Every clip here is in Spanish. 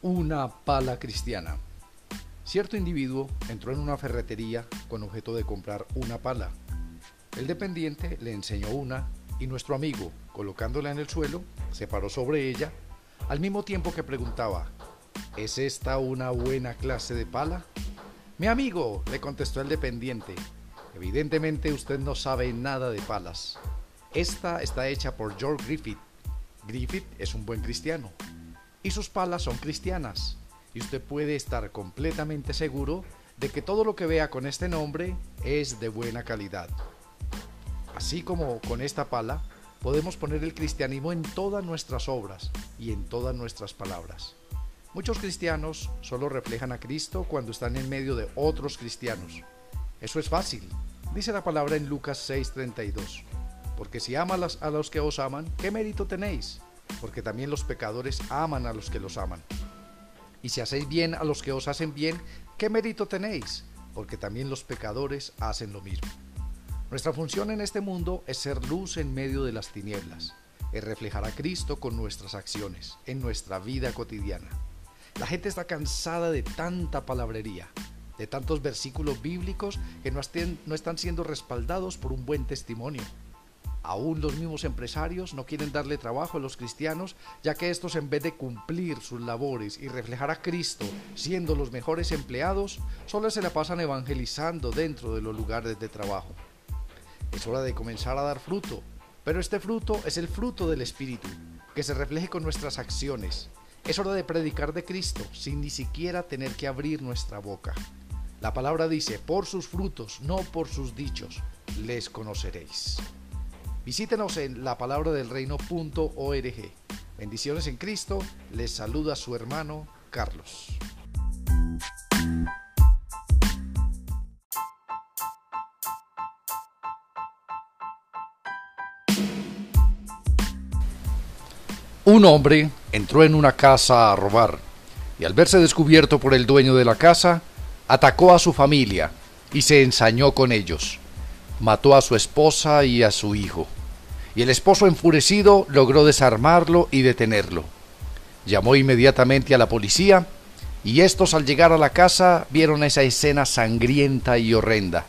Una pala cristiana. Cierto individuo entró en una ferretería con objeto de comprar una pala. El dependiente le enseñó una y nuestro amigo, colocándola en el suelo, se paró sobre ella, al mismo tiempo que preguntaba, ¿es esta una buena clase de pala? Mi amigo, le contestó el dependiente, evidentemente usted no sabe nada de palas. Esta está hecha por George Griffith. Griffith es un buen cristiano. Y sus palas son cristianas. Y usted puede estar completamente seguro de que todo lo que vea con este nombre es de buena calidad. Así como con esta pala, podemos poner el cristianismo en todas nuestras obras y en todas nuestras palabras. Muchos cristianos solo reflejan a Cristo cuando están en medio de otros cristianos. Eso es fácil, dice la palabra en Lucas 6:32. Porque si amas a los que os aman, ¿qué mérito tenéis? Porque también los pecadores aman a los que los aman. Y si hacéis bien a los que os hacen bien, ¿qué mérito tenéis? Porque también los pecadores hacen lo mismo. Nuestra función en este mundo es ser luz en medio de las tinieblas, es reflejar a Cristo con nuestras acciones, en nuestra vida cotidiana. La gente está cansada de tanta palabrería, de tantos versículos bíblicos que no, están siendo respaldados por un buen testimonio. Aún los mismos empresarios no quieren darle trabajo a los cristianos, ya que estos en vez de cumplir sus labores y reflejar a Cristo siendo los mejores empleados, solo se la pasan evangelizando dentro de los lugares de trabajo. Es hora de comenzar a dar fruto, pero este fruto es el fruto del Espíritu, que se refleje con nuestras acciones, es hora de predicar de Cristo sin ni siquiera tener que abrir nuestra boca. La palabra dice, por sus frutos, no por sus dichos, les conoceréis. Visítenos en la palabra del reino.org. Bendiciones en Cristo, les saluda su hermano Carlos. Un hombre entró en una casa a robar y al verse descubierto por el dueño de la casa, atacó a su familia y se ensañó con ellos. Mató a su esposa y a su hijo. Y el esposo enfurecido logró desarmarlo y detenerlo. Llamó inmediatamente a la policía y estos al llegar a la casa vieron esa escena sangrienta y horrenda.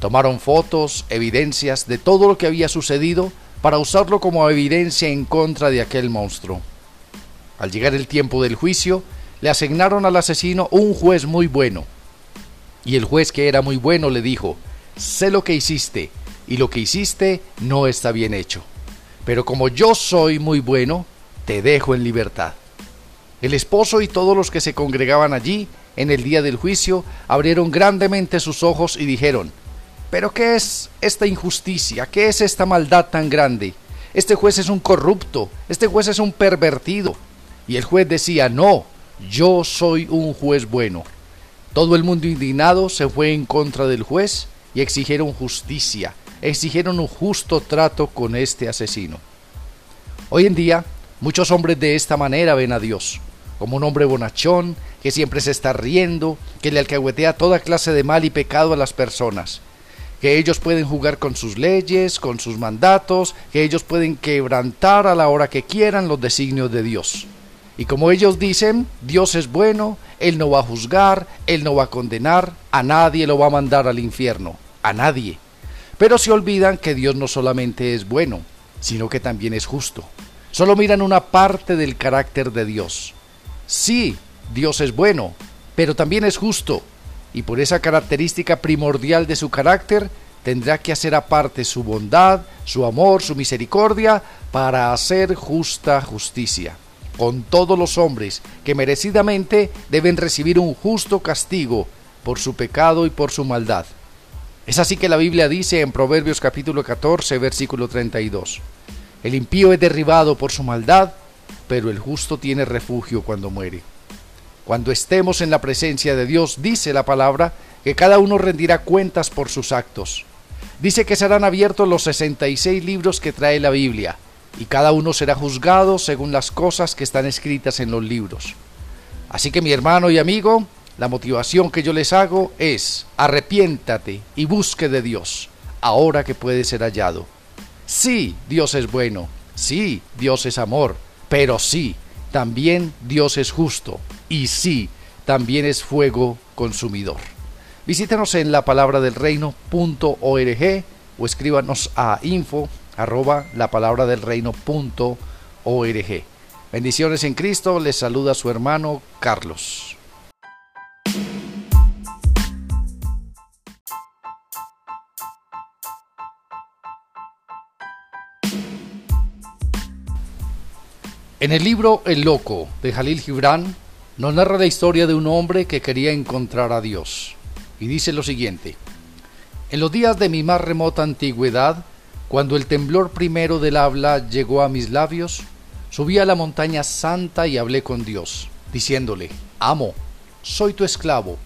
Tomaron fotos, evidencias de todo lo que había sucedido para usarlo como evidencia en contra de aquel monstruo. Al llegar el tiempo del juicio, le asignaron al asesino un juez muy bueno. Y el juez que era muy bueno le dijo, sé lo que hiciste, y lo que hiciste no está bien hecho. Pero como yo soy muy bueno, te dejo en libertad. El esposo y todos los que se congregaban allí en el día del juicio abrieron grandemente sus ojos y dijeron, pero ¿qué es esta injusticia? ¿Qué es esta maldad tan grande? Este juez es un corrupto, este juez es un pervertido. Y el juez decía, no, yo soy un juez bueno. Todo el mundo indignado se fue en contra del juez y exigieron justicia, exigieron un justo trato con este asesino. Hoy en día, muchos hombres de esta manera ven a Dios, como un hombre bonachón, que siempre se está riendo, que le alcahuetea toda clase de mal y pecado a las personas que ellos pueden jugar con sus leyes, con sus mandatos, que ellos pueden quebrantar a la hora que quieran los designios de Dios. Y como ellos dicen, Dios es bueno, Él no va a juzgar, Él no va a condenar, a nadie lo va a mandar al infierno, a nadie. Pero se olvidan que Dios no solamente es bueno, sino que también es justo. Solo miran una parte del carácter de Dios. Sí, Dios es bueno, pero también es justo, y por esa característica primordial de su carácter, tendrá que hacer aparte su bondad, su amor, su misericordia, para hacer justa justicia con todos los hombres que merecidamente deben recibir un justo castigo por su pecado y por su maldad. Es así que la Biblia dice en Proverbios capítulo 14, versículo 32, El impío es derribado por su maldad, pero el justo tiene refugio cuando muere. Cuando estemos en la presencia de Dios, dice la palabra, que cada uno rendirá cuentas por sus actos. Dice que serán abiertos los 66 libros que trae la Biblia, y cada uno será juzgado según las cosas que están escritas en los libros. Así que mi hermano y amigo, la motivación que yo les hago es arrepiéntate y busque de Dios, ahora que puede ser hallado. Sí, Dios es bueno, sí, Dios es amor, pero sí, también Dios es justo y sí, también es fuego consumidor. Visítenos en la palabra del reino.org o escríbanos a info arroba la palabra del reino.org. Bendiciones en Cristo, les saluda su hermano Carlos. En el libro El Loco de Jalil Gibran nos narra la historia de un hombre que quería encontrar a Dios. Y dice lo siguiente, en los días de mi más remota antigüedad, cuando el temblor primero del habla llegó a mis labios, subí a la montaña santa y hablé con Dios, diciéndole, Amo, soy tu esclavo,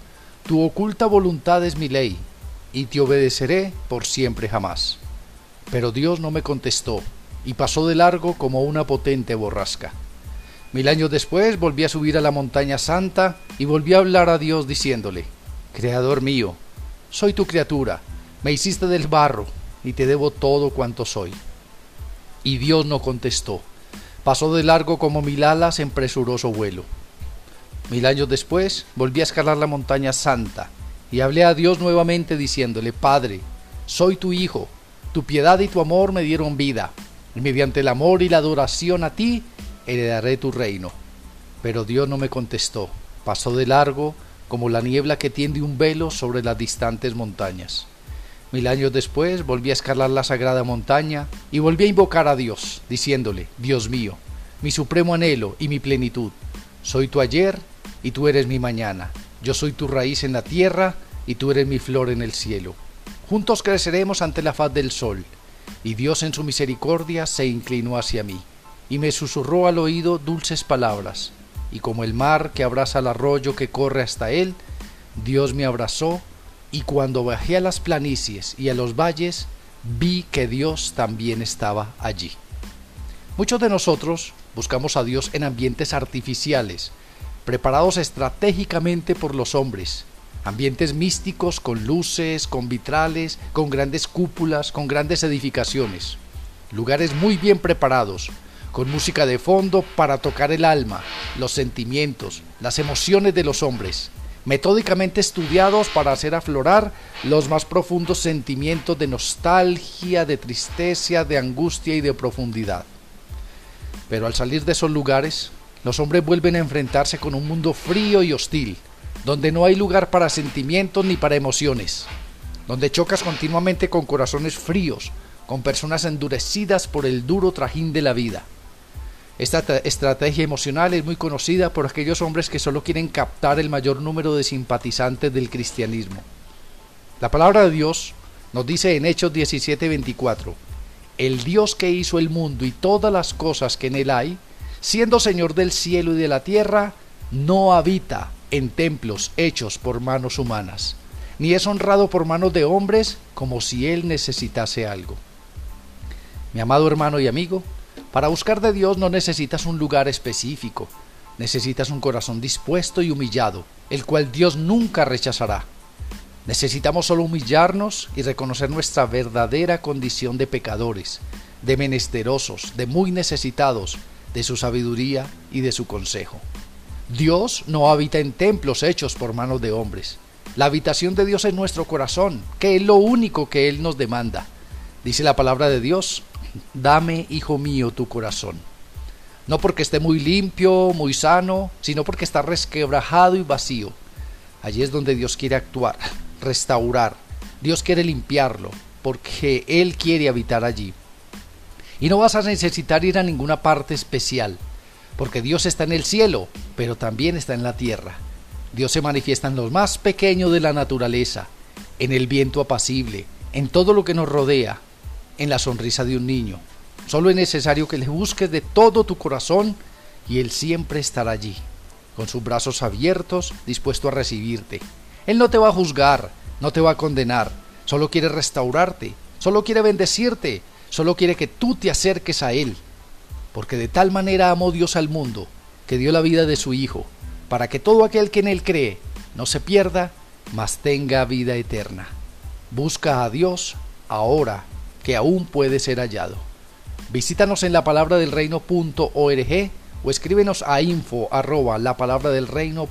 tu oculta voluntad es mi ley, y te obedeceré por siempre jamás. Pero Dios no me contestó, y pasó de largo como una potente borrasca. Mil años después volví a subir a la montaña santa y volví a hablar a Dios diciéndole, Creador mío, soy tu criatura, me hiciste del barro y te debo todo cuanto soy. Y Dios no contestó, pasó de largo como mil alas en presuroso vuelo. Mil años después volví a escalar la montaña santa y hablé a Dios nuevamente diciéndole, Padre, soy tu Hijo, tu piedad y tu amor me dieron vida mediante el amor y la adoración a ti heredaré tu reino. Pero Dios no me contestó, pasó de largo como la niebla que tiende un velo sobre las distantes montañas. Mil años después volví a escalar la sagrada montaña y volví a invocar a Dios, diciéndole, Dios mío, mi supremo anhelo y mi plenitud, soy tu ayer y tú eres mi mañana, yo soy tu raíz en la tierra y tú eres mi flor en el cielo. Juntos creceremos ante la faz del sol, y Dios en su misericordia se inclinó hacia mí, y me susurró al oído dulces palabras, y como el mar que abraza el arroyo que corre hasta él, Dios me abrazó, y cuando bajé a las planicies y a los valles, vi que Dios también estaba allí. Muchos de nosotros buscamos a Dios en ambientes artificiales, preparados estratégicamente por los hombres, ambientes místicos con luces, con vitrales, con grandes cúpulas, con grandes edificaciones, lugares muy bien preparados, con música de fondo para tocar el alma, los sentimientos, las emociones de los hombres, metódicamente estudiados para hacer aflorar los más profundos sentimientos de nostalgia, de tristeza, de angustia y de profundidad. Pero al salir de esos lugares, los hombres vuelven a enfrentarse con un mundo frío y hostil, donde no hay lugar para sentimientos ni para emociones, donde chocas continuamente con corazones fríos, con personas endurecidas por el duro trajín de la vida. Esta estrategia emocional es muy conocida por aquellos hombres que solo quieren captar el mayor número de simpatizantes del cristianismo. La palabra de Dios nos dice en Hechos 17:24, el Dios que hizo el mundo y todas las cosas que en él hay, siendo Señor del cielo y de la tierra, no habita en templos hechos por manos humanas, ni es honrado por manos de hombres como si él necesitase algo. Mi amado hermano y amigo, para buscar de Dios no necesitas un lugar específico, necesitas un corazón dispuesto y humillado, el cual Dios nunca rechazará. Necesitamos solo humillarnos y reconocer nuestra verdadera condición de pecadores, de menesterosos, de muy necesitados de su sabiduría y de su consejo. Dios no habita en templos hechos por manos de hombres. La habitación de Dios es nuestro corazón, que es lo único que Él nos demanda. Dice la palabra de Dios, dame, hijo mío, tu corazón. No porque esté muy limpio, muy sano, sino porque está resquebrajado y vacío. Allí es donde Dios quiere actuar, restaurar. Dios quiere limpiarlo, porque Él quiere habitar allí. Y no vas a necesitar ir a ninguna parte especial porque Dios está en el cielo, pero también está en la tierra. Dios se manifiesta en lo más pequeño de la naturaleza, en el viento apacible, en todo lo que nos rodea, en la sonrisa de un niño. Solo es necesario que le busques de todo tu corazón y Él siempre estará allí, con sus brazos abiertos, dispuesto a recibirte. Él no te va a juzgar, no te va a condenar, solo quiere restaurarte, solo quiere bendecirte, solo quiere que tú te acerques a Él porque de tal manera amó Dios al mundo, que dio la vida de su Hijo, para que todo aquel que en Él cree no se pierda, mas tenga vida eterna. Busca a Dios ahora que aún puede ser hallado. Visítanos en la palabra del reino.org o escríbenos a info arroba la palabra del reino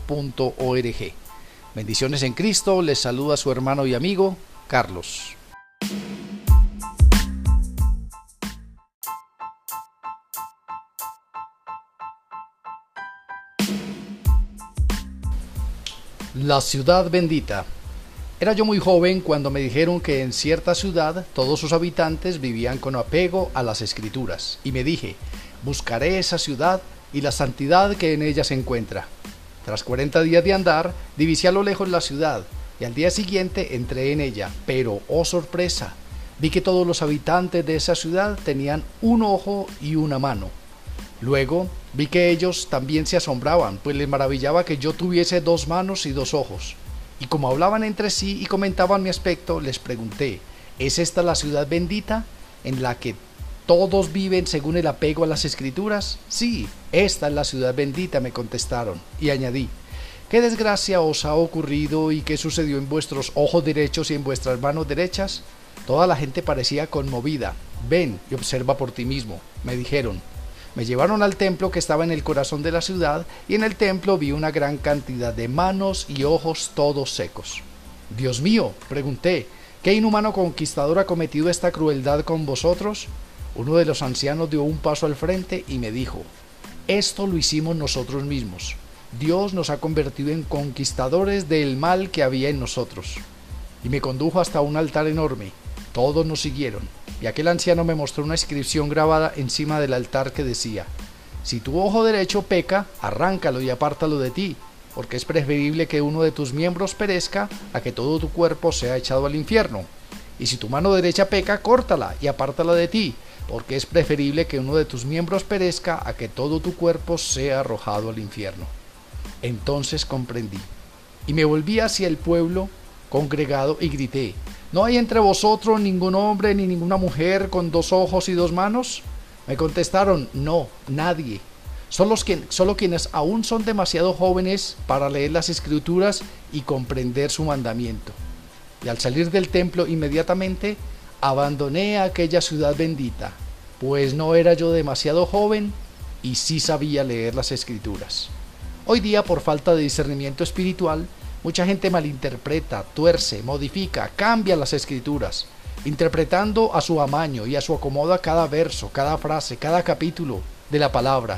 Bendiciones en Cristo, les saluda su hermano y amigo Carlos. La ciudad bendita. Era yo muy joven cuando me dijeron que en cierta ciudad todos sus habitantes vivían con apego a las escrituras, y me dije, buscaré esa ciudad y la santidad que en ella se encuentra. Tras cuarenta días de andar, divisé a lo lejos la ciudad, y al día siguiente entré en ella, pero, oh sorpresa, vi que todos los habitantes de esa ciudad tenían un ojo y una mano. Luego vi que ellos también se asombraban, pues les maravillaba que yo tuviese dos manos y dos ojos. Y como hablaban entre sí y comentaban mi aspecto, les pregunté, ¿es esta la ciudad bendita en la que todos viven según el apego a las escrituras? Sí, esta es la ciudad bendita, me contestaron. Y añadí, ¿qué desgracia os ha ocurrido y qué sucedió en vuestros ojos derechos y en vuestras manos derechas? Toda la gente parecía conmovida. Ven y observa por ti mismo, me dijeron. Me llevaron al templo que estaba en el corazón de la ciudad y en el templo vi una gran cantidad de manos y ojos todos secos. Dios mío, pregunté, ¿qué inhumano conquistador ha cometido esta crueldad con vosotros? Uno de los ancianos dio un paso al frente y me dijo, esto lo hicimos nosotros mismos. Dios nos ha convertido en conquistadores del mal que había en nosotros. Y me condujo hasta un altar enorme. Todos nos siguieron y aquel anciano me mostró una inscripción grabada encima del altar que decía, Si tu ojo derecho peca, arráncalo y apártalo de ti, porque es preferible que uno de tus miembros perezca a que todo tu cuerpo sea echado al infierno. Y si tu mano derecha peca, córtala y apártala de ti, porque es preferible que uno de tus miembros perezca a que todo tu cuerpo sea arrojado al infierno. Entonces comprendí, y me volví hacia el pueblo congregado y grité, ¿No hay entre vosotros ningún hombre ni ninguna mujer con dos ojos y dos manos? Me contestaron, no, nadie. Solo, solo quienes aún son demasiado jóvenes para leer las escrituras y comprender su mandamiento. Y al salir del templo inmediatamente abandoné aquella ciudad bendita, pues no era yo demasiado joven y sí sabía leer las escrituras. Hoy día, por falta de discernimiento espiritual, Mucha gente malinterpreta, tuerce, modifica, cambia las escrituras, interpretando a su amaño y a su acomodo cada verso, cada frase, cada capítulo de la palabra.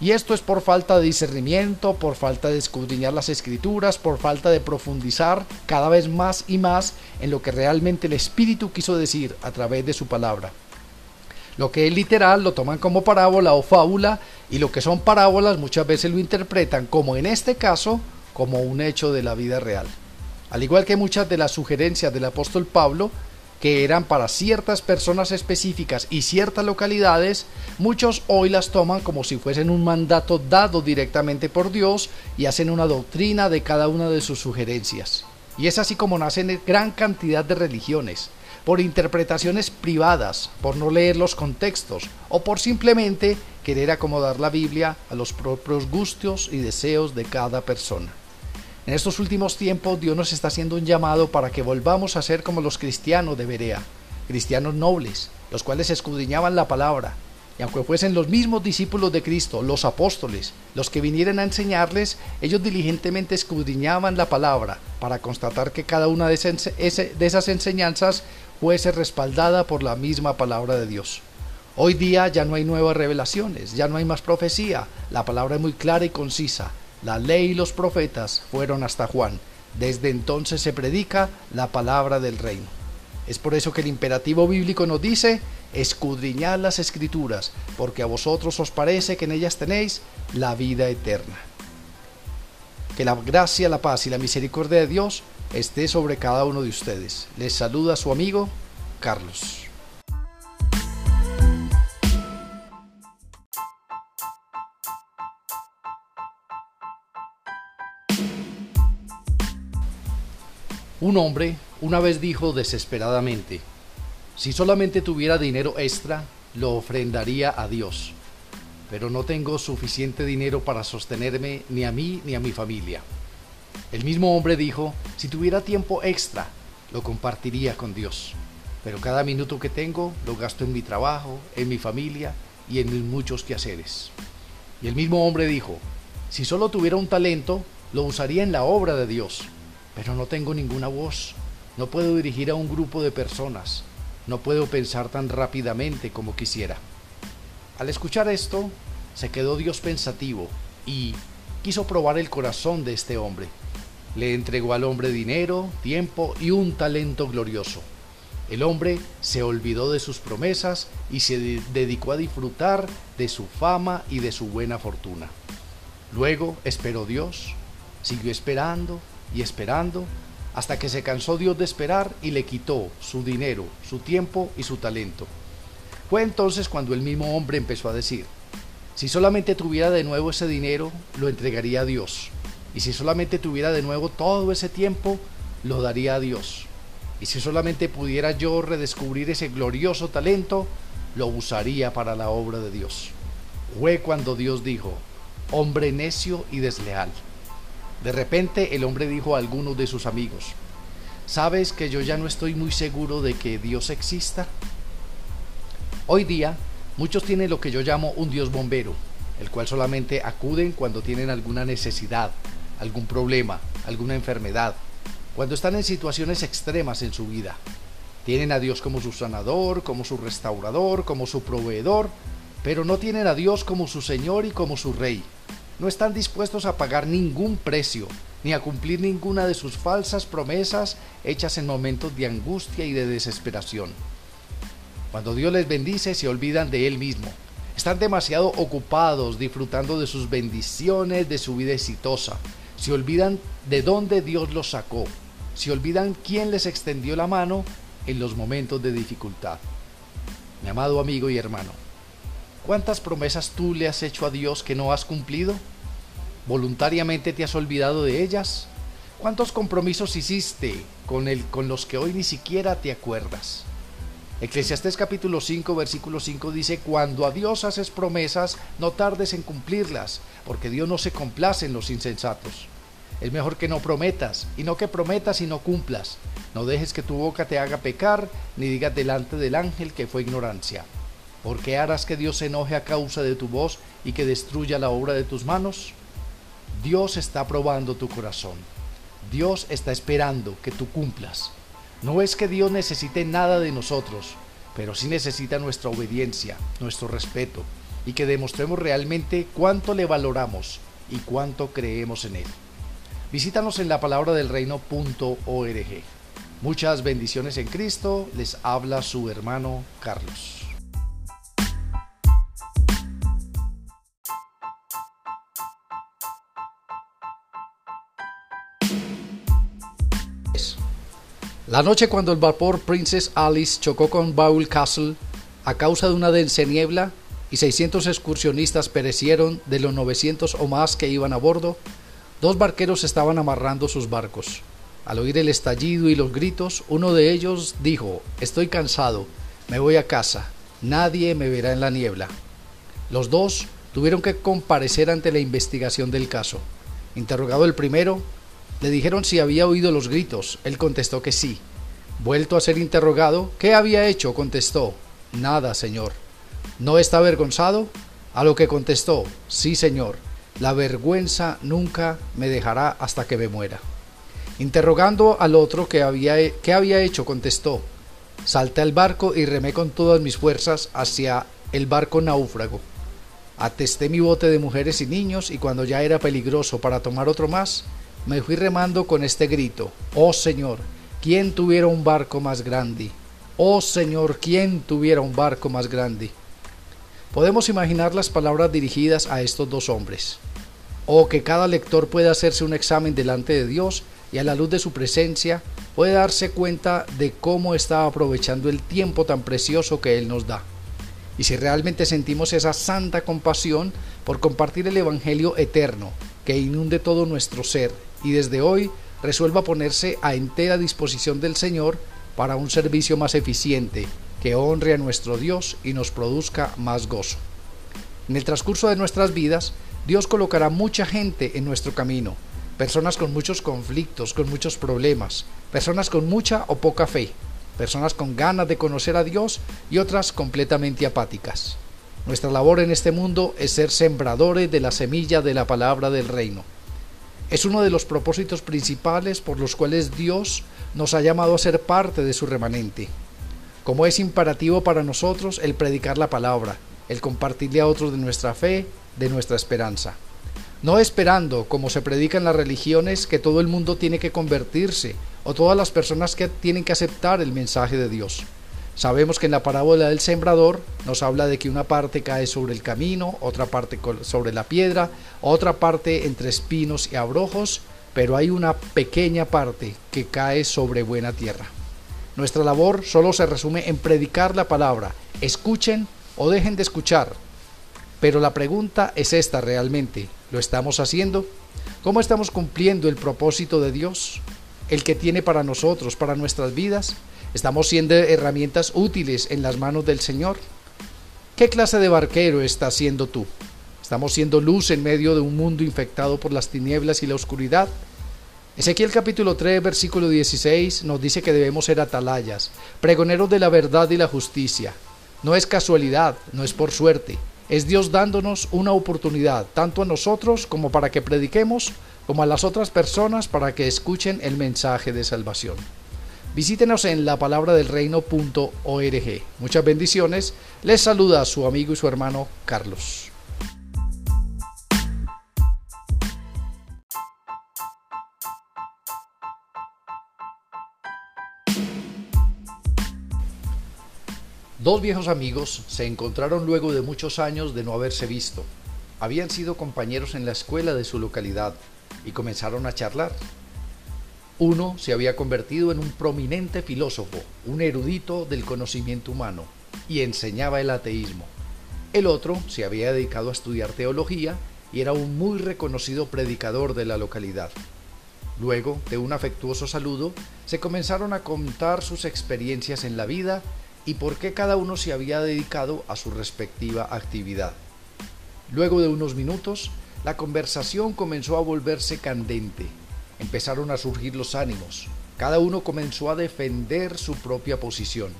Y esto es por falta de discernimiento, por falta de escudriñar las escrituras, por falta de profundizar cada vez más y más en lo que realmente el Espíritu quiso decir a través de su palabra. Lo que es literal lo toman como parábola o fábula y lo que son parábolas muchas veces lo interpretan como en este caso como un hecho de la vida real. Al igual que muchas de las sugerencias del apóstol Pablo, que eran para ciertas personas específicas y ciertas localidades, muchos hoy las toman como si fuesen un mandato dado directamente por Dios y hacen una doctrina de cada una de sus sugerencias. Y es así como nacen gran cantidad de religiones, por interpretaciones privadas, por no leer los contextos o por simplemente querer acomodar la Biblia a los propios gustos y deseos de cada persona. En estos últimos tiempos Dios nos está haciendo un llamado para que volvamos a ser como los cristianos de Berea, cristianos nobles, los cuales escudriñaban la palabra, y aunque fuesen los mismos discípulos de Cristo, los apóstoles, los que vinieran a enseñarles, ellos diligentemente escudriñaban la palabra para constatar que cada una de esas enseñanzas fuese respaldada por la misma palabra de Dios. Hoy día ya no hay nuevas revelaciones, ya no hay más profecía, la palabra es muy clara y concisa, la ley y los profetas fueron hasta Juan. Desde entonces se predica la palabra del reino. Es por eso que el imperativo bíblico nos dice, escudriñad las escrituras, porque a vosotros os parece que en ellas tenéis la vida eterna. Que la gracia, la paz y la misericordia de Dios esté sobre cada uno de ustedes. Les saluda su amigo Carlos. Un hombre una vez dijo desesperadamente, si solamente tuviera dinero extra, lo ofrendaría a Dios, pero no tengo suficiente dinero para sostenerme ni a mí ni a mi familia. El mismo hombre dijo, si tuviera tiempo extra, lo compartiría con Dios, pero cada minuto que tengo lo gasto en mi trabajo, en mi familia y en mis muchos quehaceres. Y el mismo hombre dijo, si solo tuviera un talento, lo usaría en la obra de Dios, pero no tengo ninguna voz, no puedo dirigir a un grupo de personas, no puedo pensar tan rápidamente como quisiera. Al escuchar esto, se quedó Dios pensativo y quiso probar el corazón de este hombre. Le entregó al hombre dinero, tiempo y un talento glorioso. El hombre se olvidó de sus promesas y se dedicó a disfrutar de su fama y de su buena fortuna. Luego esperó Dios, siguió esperando y esperando hasta que se cansó Dios de esperar y le quitó su dinero, su tiempo y su talento. Fue entonces cuando el mismo hombre empezó a decir, si solamente tuviera de nuevo ese dinero, lo entregaría a Dios. Y si solamente tuviera de nuevo todo ese tiempo, lo daría a Dios. Y si solamente pudiera yo redescubrir ese glorioso talento, lo usaría para la obra de Dios. Fue cuando Dios dijo, hombre necio y desleal. De repente el hombre dijo a algunos de sus amigos, ¿sabes que yo ya no estoy muy seguro de que Dios exista? Hoy día muchos tienen lo que yo llamo un Dios bombero, el cual solamente acuden cuando tienen alguna necesidad, algún problema, alguna enfermedad, cuando están en situaciones extremas en su vida. Tienen a Dios como su sanador, como su restaurador, como su proveedor, pero no tienen a Dios como su Señor y como su Rey. No están dispuestos a pagar ningún precio, ni a cumplir ninguna de sus falsas promesas hechas en momentos de angustia y de desesperación. Cuando Dios les bendice se olvidan de Él mismo. Están demasiado ocupados disfrutando de sus bendiciones, de su vida exitosa. Se olvidan de dónde Dios los sacó, se olvidan quién les extendió la mano en los momentos de dificultad. Mi amado amigo y hermano, ¿cuántas promesas tú le has hecho a Dios que no has cumplido? ¿Voluntariamente te has olvidado de ellas? ¿Cuántos compromisos hiciste con, con los que hoy ni siquiera te acuerdas? Eclesiastés capítulo 5 versículo 5 dice, Cuando a Dios haces promesas, no tardes en cumplirlas, porque Dios no se complace en los insensatos. Es mejor que no prometas, y no que prometas y no cumplas. No dejes que tu boca te haga pecar, ni digas delante del ángel que fue ignorancia. ¿Por qué harás que Dios se enoje a causa de tu voz y que destruya la obra de tus manos? Dios está probando tu corazón. Dios está esperando que tú cumplas. No es que Dios necesite nada de nosotros, pero sí necesita nuestra obediencia, nuestro respeto, y que demostremos realmente cuánto le valoramos y cuánto creemos en Él. Visítanos en la palabra del reino.org. Muchas bendiciones en Cristo, les habla su hermano Carlos. La noche cuando el vapor Princess Alice chocó con Bowl Castle a causa de una densa niebla y 600 excursionistas perecieron de los 900 o más que iban a bordo, Dos barqueros estaban amarrando sus barcos. Al oír el estallido y los gritos, uno de ellos dijo, Estoy cansado, me voy a casa, nadie me verá en la niebla. Los dos tuvieron que comparecer ante la investigación del caso. Interrogado el primero, le dijeron si había oído los gritos. Él contestó que sí. Vuelto a ser interrogado, ¿qué había hecho? contestó. Nada, señor. ¿No está avergonzado? A lo que contestó, sí, señor. La vergüenza nunca me dejará hasta que me muera. Interrogando al otro que había, qué había hecho, contestó, salté al barco y remé con todas mis fuerzas hacia el barco náufrago. Atesté mi bote de mujeres y niños y cuando ya era peligroso para tomar otro más, me fui remando con este grito, Oh Señor, ¿quién tuviera un barco más grande? Oh Señor, ¿quién tuviera un barco más grande? Podemos imaginar las palabras dirigidas a estos dos hombres. O que cada lector pueda hacerse un examen delante de Dios y a la luz de su presencia puede darse cuenta de cómo está aprovechando el tiempo tan precioso que Él nos da. Y si realmente sentimos esa santa compasión por compartir el Evangelio eterno que inunde todo nuestro ser y desde hoy resuelva ponerse a entera disposición del Señor para un servicio más eficiente, que honre a nuestro Dios y nos produzca más gozo. En el transcurso de nuestras vidas, Dios colocará mucha gente en nuestro camino, personas con muchos conflictos, con muchos problemas, personas con mucha o poca fe, personas con ganas de conocer a Dios y otras completamente apáticas. Nuestra labor en este mundo es ser sembradores de la semilla de la palabra del reino. Es uno de los propósitos principales por los cuales Dios nos ha llamado a ser parte de su remanente. Como es imperativo para nosotros el predicar la palabra, el compartirle a otros de nuestra fe, de nuestra esperanza. No esperando, como se predica en las religiones, que todo el mundo tiene que convertirse o todas las personas que tienen que aceptar el mensaje de Dios. Sabemos que en la parábola del sembrador nos habla de que una parte cae sobre el camino, otra parte sobre la piedra, otra parte entre espinos y abrojos, pero hay una pequeña parte que cae sobre buena tierra. Nuestra labor solo se resume en predicar la palabra. Escuchen o dejen de escuchar. Pero la pregunta es esta realmente. ¿Lo estamos haciendo? ¿Cómo estamos cumpliendo el propósito de Dios? El que tiene para nosotros, para nuestras vidas. ¿Estamos siendo herramientas útiles en las manos del Señor? ¿Qué clase de barquero estás siendo tú? ¿Estamos siendo luz en medio de un mundo infectado por las tinieblas y la oscuridad? Ezequiel capítulo 3 versículo 16 nos dice que debemos ser atalayas, pregoneros de la verdad y la justicia. No es casualidad, no es por suerte, es Dios dándonos una oportunidad, tanto a nosotros como para que prediquemos, como a las otras personas para que escuchen el mensaje de salvación. Visítenos en la palabra del reino.org. Muchas bendiciones. Les saluda su amigo y su hermano Carlos. Dos viejos amigos se encontraron luego de muchos años de no haberse visto. Habían sido compañeros en la escuela de su localidad y comenzaron a charlar. Uno se había convertido en un prominente filósofo, un erudito del conocimiento humano, y enseñaba el ateísmo. El otro se había dedicado a estudiar teología y era un muy reconocido predicador de la localidad. Luego de un afectuoso saludo, se comenzaron a contar sus experiencias en la vida y por qué cada uno se había dedicado a su respectiva actividad. Luego de unos minutos, la conversación comenzó a volverse candente empezaron a surgir los ánimos. Cada uno comenzó a defender su propia posición.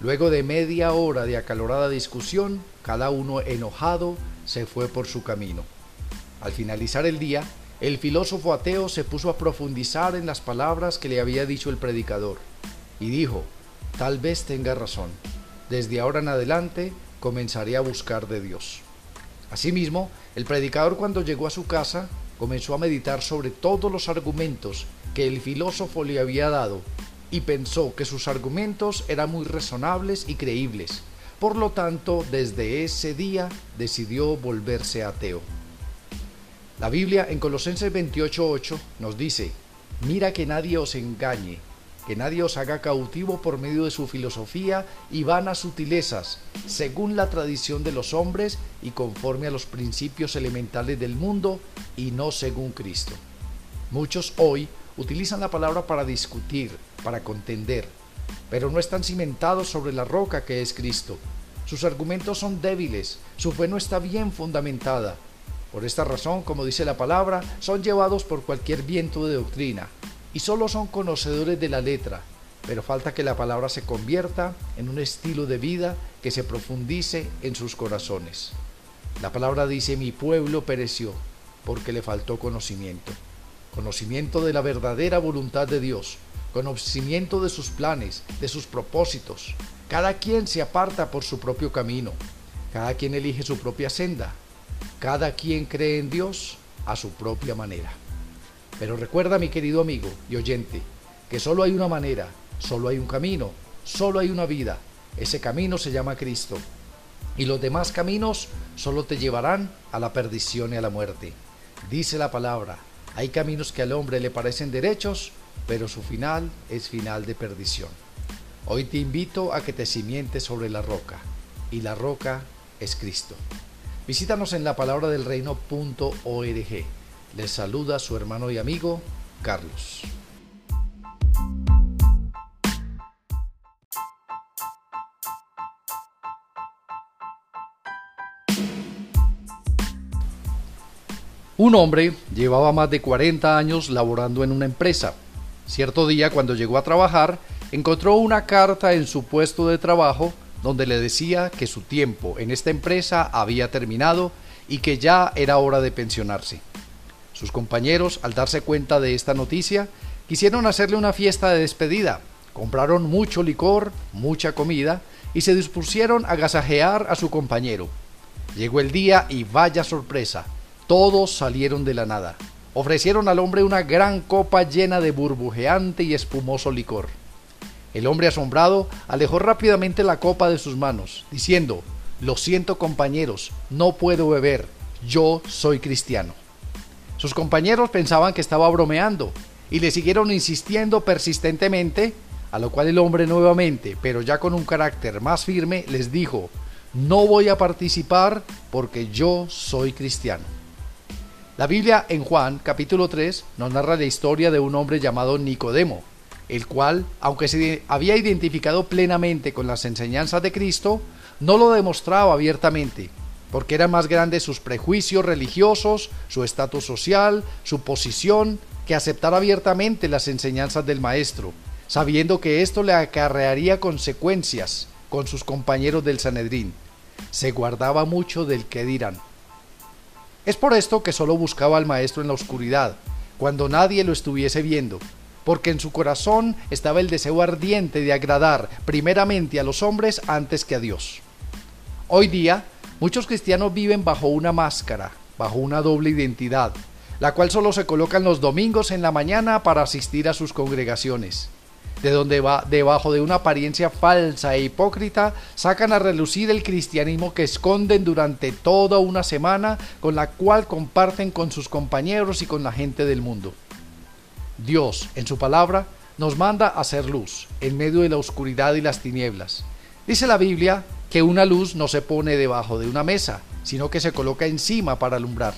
Luego de media hora de acalorada discusión, cada uno enojado se fue por su camino. Al finalizar el día, el filósofo ateo se puso a profundizar en las palabras que le había dicho el predicador y dijo, tal vez tenga razón, desde ahora en adelante comenzaré a buscar de Dios. Asimismo, el predicador cuando llegó a su casa comenzó a meditar sobre todos los argumentos que el filósofo le había dado y pensó que sus argumentos eran muy razonables y creíbles. Por lo tanto, desde ese día decidió volverse ateo. La Biblia en Colosenses 28:8 nos dice, mira que nadie os engañe que nadie os haga cautivo por medio de su filosofía y vanas sutilezas, según la tradición de los hombres y conforme a los principios elementales del mundo y no según Cristo. Muchos hoy utilizan la palabra para discutir, para contender, pero no están cimentados sobre la roca que es Cristo. Sus argumentos son débiles, su fe no está bien fundamentada. Por esta razón, como dice la palabra, son llevados por cualquier viento de doctrina y solo son conocedores de la letra, pero falta que la palabra se convierta en un estilo de vida que se profundice en sus corazones. La palabra dice, mi pueblo pereció porque le faltó conocimiento. Conocimiento de la verdadera voluntad de Dios, conocimiento de sus planes, de sus propósitos. Cada quien se aparta por su propio camino, cada quien elige su propia senda, cada quien cree en Dios a su propia manera. Pero recuerda, mi querido amigo y oyente, que solo hay una manera, solo hay un camino, solo hay una vida. Ese camino se llama Cristo. Y los demás caminos solo te llevarán a la perdición y a la muerte. Dice la palabra, hay caminos que al hombre le parecen derechos, pero su final es final de perdición. Hoy te invito a que te simientes sobre la roca, y la roca es Cristo. Visítanos en la palabra del reino.org les saluda su hermano y amigo Carlos. Un hombre llevaba más de 40 años laborando en una empresa. Cierto día, cuando llegó a trabajar, encontró una carta en su puesto de trabajo donde le decía que su tiempo en esta empresa había terminado y que ya era hora de pensionarse. Sus compañeros, al darse cuenta de esta noticia, quisieron hacerle una fiesta de despedida. Compraron mucho licor, mucha comida y se dispusieron a agasajear a su compañero. Llegó el día y vaya sorpresa, todos salieron de la nada. Ofrecieron al hombre una gran copa llena de burbujeante y espumoso licor. El hombre asombrado alejó rápidamente la copa de sus manos, diciendo, Lo siento compañeros, no puedo beber, yo soy cristiano. Sus compañeros pensaban que estaba bromeando y le siguieron insistiendo persistentemente, a lo cual el hombre nuevamente, pero ya con un carácter más firme, les dijo, no voy a participar porque yo soy cristiano. La Biblia en Juan capítulo 3 nos narra la historia de un hombre llamado Nicodemo, el cual, aunque se había identificado plenamente con las enseñanzas de Cristo, no lo demostraba abiertamente, porque eran más grandes sus prejuicios religiosos, su estatus social, su posición, que aceptar abiertamente las enseñanzas del Maestro, sabiendo que esto le acarrearía consecuencias con sus compañeros del Sanedrín. Se guardaba mucho del que dirán. Es por esto que solo buscaba al Maestro en la oscuridad, cuando nadie lo estuviese viendo, porque en su corazón estaba el deseo ardiente de agradar primeramente a los hombres antes que a Dios. Hoy día, muchos cristianos viven bajo una máscara, bajo una doble identidad, la cual solo se colocan los domingos en la mañana para asistir a sus congregaciones de donde va debajo de una apariencia falsa e hipócrita, sacan a relucir el cristianismo que esconden durante toda una semana, con la cual comparten con sus compañeros y con la gente del mundo. Dios, en su palabra, nos manda a hacer luz en medio de la oscuridad y las tinieblas. Dice la Biblia que una luz no se pone debajo de una mesa, sino que se coloca encima para alumbrar.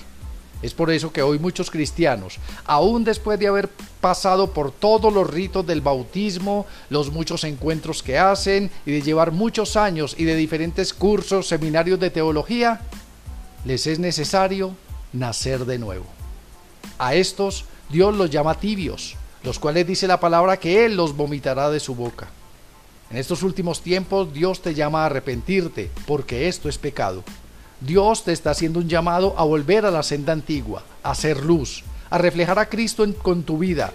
Es por eso que hoy muchos cristianos, aún después de haber pasado por todos los ritos del bautismo, los muchos encuentros que hacen y de llevar muchos años y de diferentes cursos, seminarios de teología, les es necesario nacer de nuevo. A estos Dios los llama tibios, los cuales dice la palabra que Él los vomitará de su boca. En estos últimos tiempos Dios te llama a arrepentirte, porque esto es pecado. Dios te está haciendo un llamado a volver a la senda antigua, a ser luz, a reflejar a Cristo con tu vida,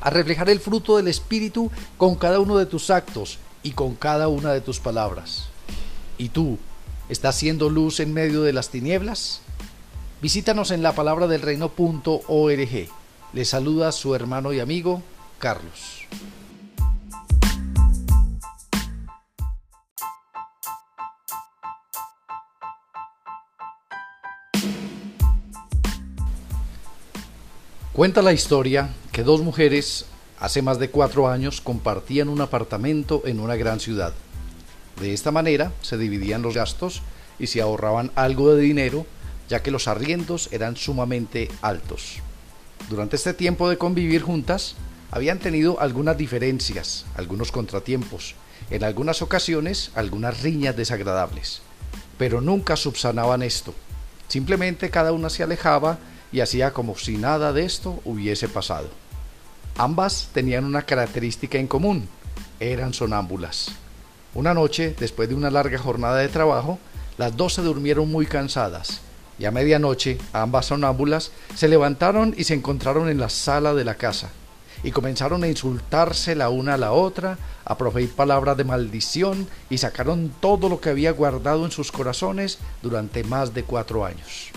a reflejar el fruto del Espíritu con cada uno de tus actos y con cada una de tus palabras. ¿Y tú estás siendo luz en medio de las tinieblas? Visítanos en la palabra del reino.org. Le saluda su hermano y amigo Carlos. Cuenta la historia que dos mujeres hace más de cuatro años compartían un apartamento en una gran ciudad. De esta manera se dividían los gastos y se ahorraban algo de dinero ya que los arriendos eran sumamente altos. Durante este tiempo de convivir juntas, habían tenido algunas diferencias, algunos contratiempos, en algunas ocasiones algunas riñas desagradables, pero nunca subsanaban esto. Simplemente cada una se alejaba y hacía como si nada de esto hubiese pasado. Ambas tenían una característica en común, eran sonámbulas. Una noche, después de una larga jornada de trabajo, las dos se durmieron muy cansadas y a medianoche ambas sonámbulas se levantaron y se encontraron en la sala de la casa y comenzaron a insultarse la una a la otra, a proferir palabras de maldición y sacaron todo lo que había guardado en sus corazones durante más de cuatro años.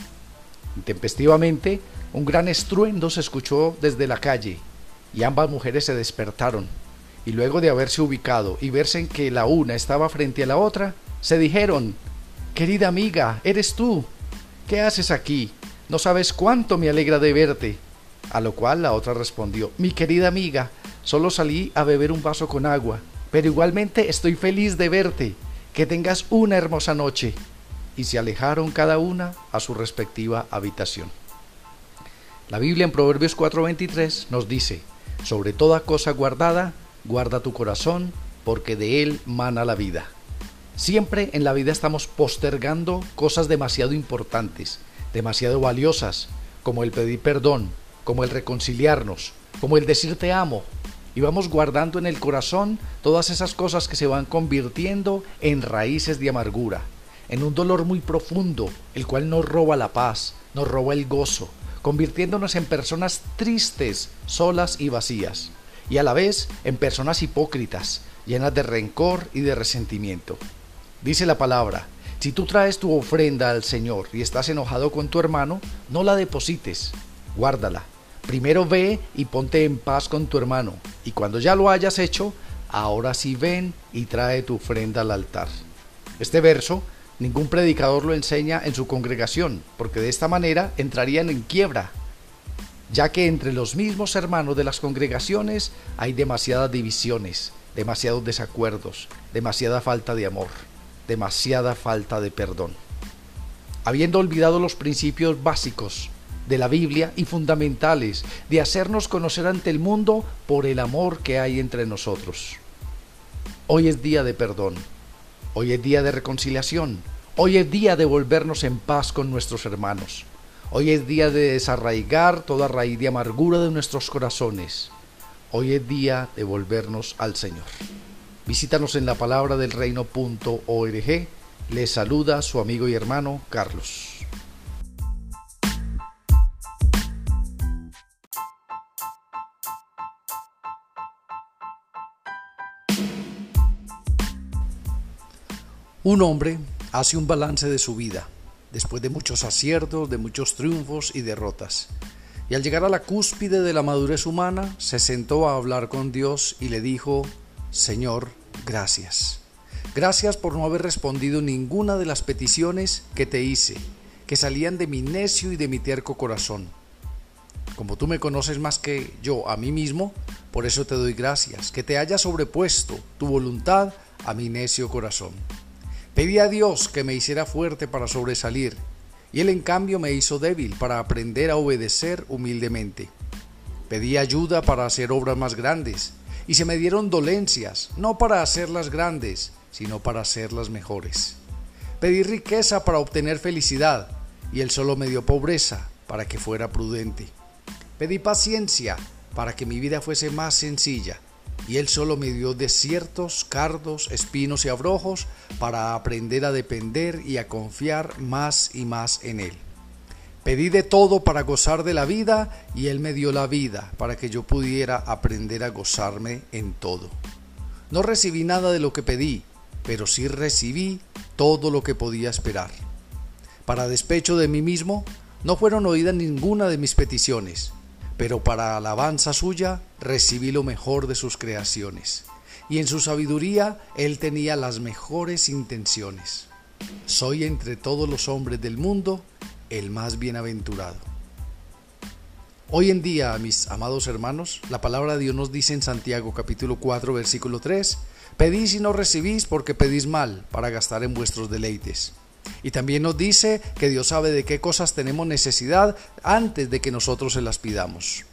Intempestivamente, un gran estruendo se escuchó desde la calle y ambas mujeres se despertaron y luego de haberse ubicado y verse en que la una estaba frente a la otra, se dijeron, Querida amiga, eres tú. ¿Qué haces aquí? No sabes cuánto me alegra de verte. A lo cual la otra respondió, Mi querida amiga, solo salí a beber un vaso con agua, pero igualmente estoy feliz de verte. Que tengas una hermosa noche. Y se alejaron cada una a su respectiva habitación. La Biblia en Proverbios 4:23 nos dice, sobre toda cosa guardada, guarda tu corazón, porque de él mana la vida. Siempre en la vida estamos postergando cosas demasiado importantes, demasiado valiosas, como el pedir perdón, como el reconciliarnos, como el decir te amo. y vamos guardando en el corazón todas esas cosas que se van convirtiendo en raíces de amargura, en un dolor muy profundo, el cual nos roba la paz, nos roba el gozo, convirtiéndonos en personas tristes, solas y vacías, y a la vez en personas hipócritas, llenas de rencor y de resentimiento. Dice la palabra, si tú traes tu ofrenda al Señor y estás enojado con tu hermano, no la deposites, guárdala. Primero ve y ponte en paz con tu hermano, y cuando ya lo hayas hecho, ahora sí ven y trae tu ofrenda al altar. Este verso ningún predicador lo enseña en su congregación, porque de esta manera entrarían en quiebra, ya que entre los mismos hermanos de las congregaciones hay demasiadas divisiones, demasiados desacuerdos, demasiada falta de amor demasiada falta de perdón. Habiendo olvidado los principios básicos de la Biblia y fundamentales de hacernos conocer ante el mundo por el amor que hay entre nosotros. Hoy es día de perdón, hoy es día de reconciliación, hoy es día de volvernos en paz con nuestros hermanos, hoy es día de desarraigar toda raíz de amargura de nuestros corazones, hoy es día de volvernos al Señor. Visítanos en la palabra del reino.org. Les saluda su amigo y hermano Carlos. Un hombre hace un balance de su vida, después de muchos aciertos, de muchos triunfos y derrotas. Y al llegar a la cúspide de la madurez humana, se sentó a hablar con Dios y le dijo, Señor, gracias. Gracias por no haber respondido ninguna de las peticiones que te hice, que salían de mi necio y de mi terco corazón. Como tú me conoces más que yo a mí mismo, por eso te doy gracias, que te haya sobrepuesto tu voluntad a mi necio corazón. Pedí a Dios que me hiciera fuerte para sobresalir, y Él en cambio me hizo débil para aprender a obedecer humildemente. Pedí ayuda para hacer obras más grandes, y se me dieron dolencias, no para hacerlas grandes, sino para hacerlas mejores. Pedí riqueza para obtener felicidad, y él solo me dio pobreza para que fuera prudente. Pedí paciencia para que mi vida fuese más sencilla, y él solo me dio desiertos, cardos, espinos y abrojos para aprender a depender y a confiar más y más en él. Pedí de todo para gozar de la vida y Él me dio la vida para que yo pudiera aprender a gozarme en todo. No recibí nada de lo que pedí, pero sí recibí todo lo que podía esperar. Para despecho de mí mismo, no fueron oídas ninguna de mis peticiones, pero para alabanza suya recibí lo mejor de sus creaciones, y en su sabiduría Él tenía las mejores intenciones. Soy entre todos los hombres del mundo el más bienaventurado. Hoy en día, mis amados hermanos, la palabra de Dios nos dice en Santiago capítulo 4 versículo 3, pedís y no recibís porque pedís mal para gastar en vuestros deleites. Y también nos dice que Dios sabe de qué cosas tenemos necesidad antes de que nosotros se las pidamos.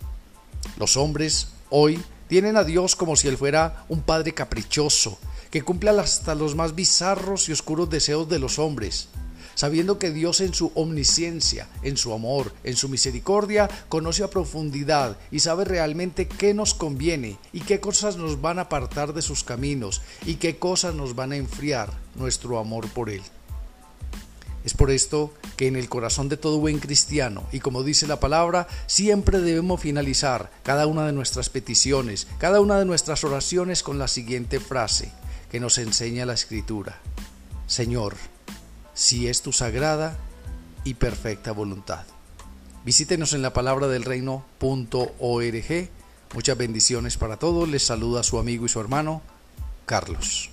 Los hombres hoy tienen a Dios como si Él fuera un Padre caprichoso, que cumple hasta los más bizarros y oscuros deseos de los hombres, sabiendo que Dios en su omnisciencia, en su amor, en su misericordia, conoce a profundidad y sabe realmente qué nos conviene y qué cosas nos van a apartar de sus caminos y qué cosas nos van a enfriar nuestro amor por Él. Es por esto que en el corazón de todo buen cristiano, y como dice la palabra, siempre debemos finalizar cada una de nuestras peticiones, cada una de nuestras oraciones con la siguiente frase que nos enseña la Escritura. Señor, si es tu sagrada y perfecta voluntad. Visítenos en la palabra del reino.org. Muchas bendiciones para todos. Les saluda su amigo y su hermano, Carlos.